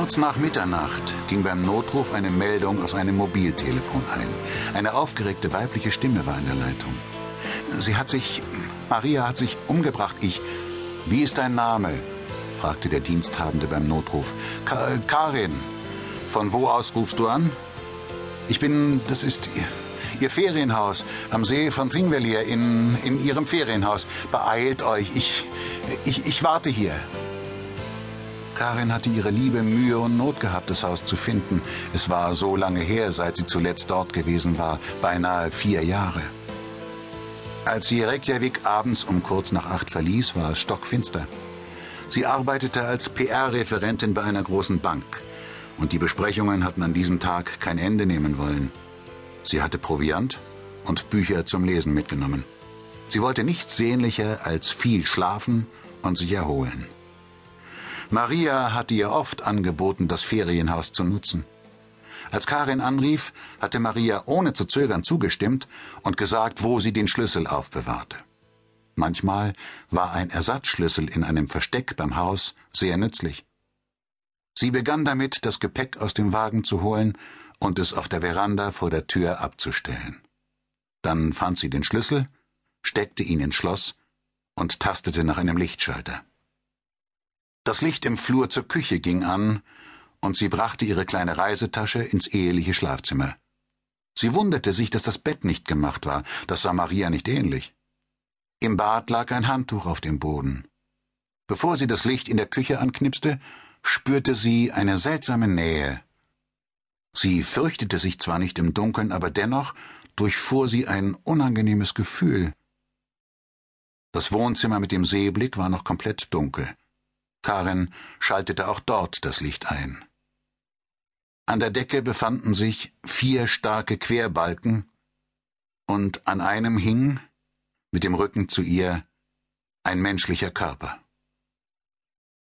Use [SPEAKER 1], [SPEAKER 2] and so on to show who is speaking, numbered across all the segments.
[SPEAKER 1] Kurz nach Mitternacht ging beim Notruf eine Meldung aus einem Mobiltelefon ein. Eine aufgeregte weibliche Stimme war in der Leitung. Sie hat sich. Maria hat sich umgebracht. Ich. Wie ist dein Name? fragte der Diensthabende beim Notruf. Ka Karin. Von wo aus rufst du an? Ich bin. Das ist. Ihr Ferienhaus am See von Thingvellir in, in Ihrem Ferienhaus. Beeilt euch. Ich. Ich, ich warte hier. Karin hatte ihre liebe Mühe und Not gehabt, das Haus zu finden. Es war so lange her, seit sie zuletzt dort gewesen war, beinahe vier Jahre. Als sie Reykjavik abends um kurz nach acht verließ, war es stockfinster. Sie arbeitete als PR-Referentin bei einer großen Bank. Und die Besprechungen hatten an diesem Tag kein Ende nehmen wollen. Sie hatte Proviant und Bücher zum Lesen mitgenommen. Sie wollte nichts sehnlicher als viel schlafen und sich erholen. Maria hatte ihr oft angeboten, das Ferienhaus zu nutzen. Als Karin anrief, hatte Maria ohne zu zögern zugestimmt und gesagt, wo sie den Schlüssel aufbewahrte. Manchmal war ein Ersatzschlüssel in einem Versteck beim Haus sehr nützlich. Sie begann damit, das Gepäck aus dem Wagen zu holen und es auf der Veranda vor der Tür abzustellen. Dann fand sie den Schlüssel, steckte ihn ins Schloss und tastete nach einem Lichtschalter. Das Licht im Flur zur Küche ging an, und sie brachte ihre kleine Reisetasche ins eheliche Schlafzimmer. Sie wunderte sich, dass das Bett nicht gemacht war, das sah Maria nicht ähnlich. Im Bad lag ein Handtuch auf dem Boden. Bevor sie das Licht in der Küche anknipste, spürte sie eine seltsame Nähe. Sie fürchtete sich zwar nicht im Dunkeln, aber dennoch durchfuhr sie ein unangenehmes Gefühl. Das Wohnzimmer mit dem Seeblick war noch komplett dunkel. Karin schaltete auch dort das Licht ein. An der Decke befanden sich vier starke Querbalken, und an einem hing, mit dem Rücken zu ihr, ein menschlicher Körper.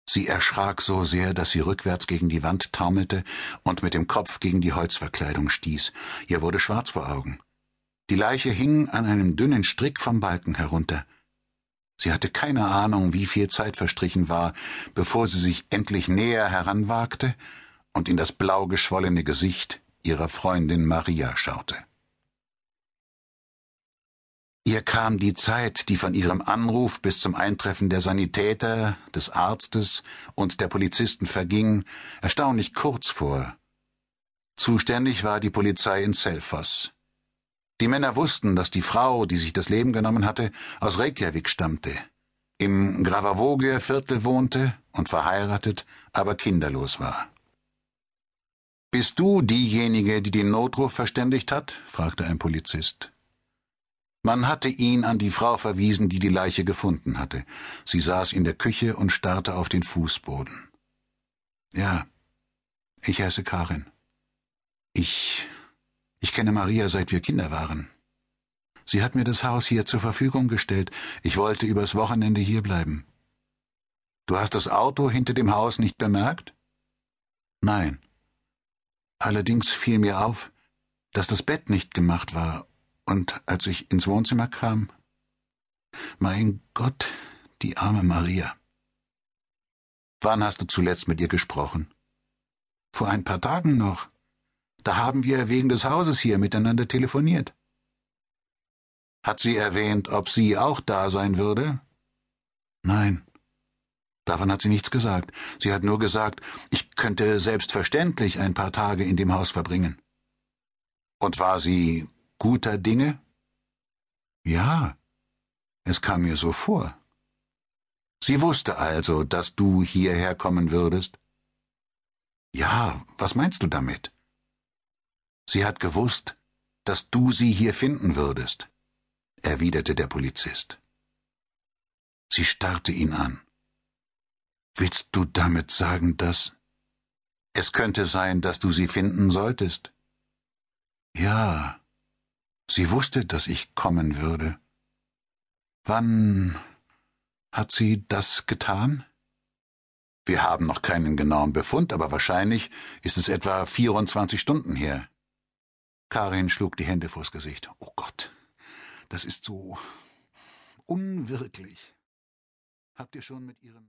[SPEAKER 1] Sie erschrak so sehr, dass sie rückwärts gegen die Wand taumelte und mit dem Kopf gegen die Holzverkleidung stieß. Ihr wurde schwarz vor Augen. Die Leiche hing an einem dünnen Strick vom Balken herunter. Sie hatte keine Ahnung, wie viel Zeit verstrichen war, bevor sie sich endlich näher heranwagte und in das blau geschwollene Gesicht ihrer Freundin Maria schaute. Ihr kam die Zeit, die von ihrem Anruf bis zum Eintreffen der Sanitäter, des Arztes und der Polizisten verging, erstaunlich kurz vor. Zuständig war die Polizei in Selfoss. Die Männer wussten, dass die Frau, die sich das Leben genommen hatte, aus Reykjavik stammte, im Gravavoge-Viertel wohnte und verheiratet, aber kinderlos war. Bist du diejenige, die den Notruf verständigt hat? fragte ein Polizist. Man hatte ihn an die Frau verwiesen, die die Leiche gefunden hatte. Sie saß in der Küche und starrte auf den Fußboden. Ja, ich heiße Karin. Ich ich kenne Maria, seit wir Kinder waren. Sie hat mir das Haus hier zur Verfügung gestellt. Ich wollte übers Wochenende hier bleiben. Du hast das Auto hinter dem Haus nicht bemerkt? Nein. Allerdings fiel mir auf, dass das Bett nicht gemacht war, und als ich ins Wohnzimmer kam, mein Gott, die arme Maria. Wann hast du zuletzt mit ihr gesprochen? Vor ein paar Tagen noch. Da haben wir wegen des Hauses hier miteinander telefoniert. Hat sie erwähnt, ob sie auch da sein würde? Nein. Davon hat sie nichts gesagt. Sie hat nur gesagt, ich könnte selbstverständlich ein paar Tage in dem Haus verbringen. Und war sie guter Dinge? Ja, es kam mir so vor. Sie wusste also, dass du hierher kommen würdest? Ja, was meinst du damit? Sie hat gewusst, dass du sie hier finden würdest, erwiderte der Polizist. Sie starrte ihn an. Willst du damit sagen, dass es könnte sein, dass du sie finden solltest? Ja, sie wusste, dass ich kommen würde. Wann hat sie das getan? Wir haben noch keinen genauen Befund, aber wahrscheinlich ist es etwa 24 Stunden her. Karin schlug die Hände vors Gesicht. Oh Gott, das ist so unwirklich. Habt ihr schon mit ihrem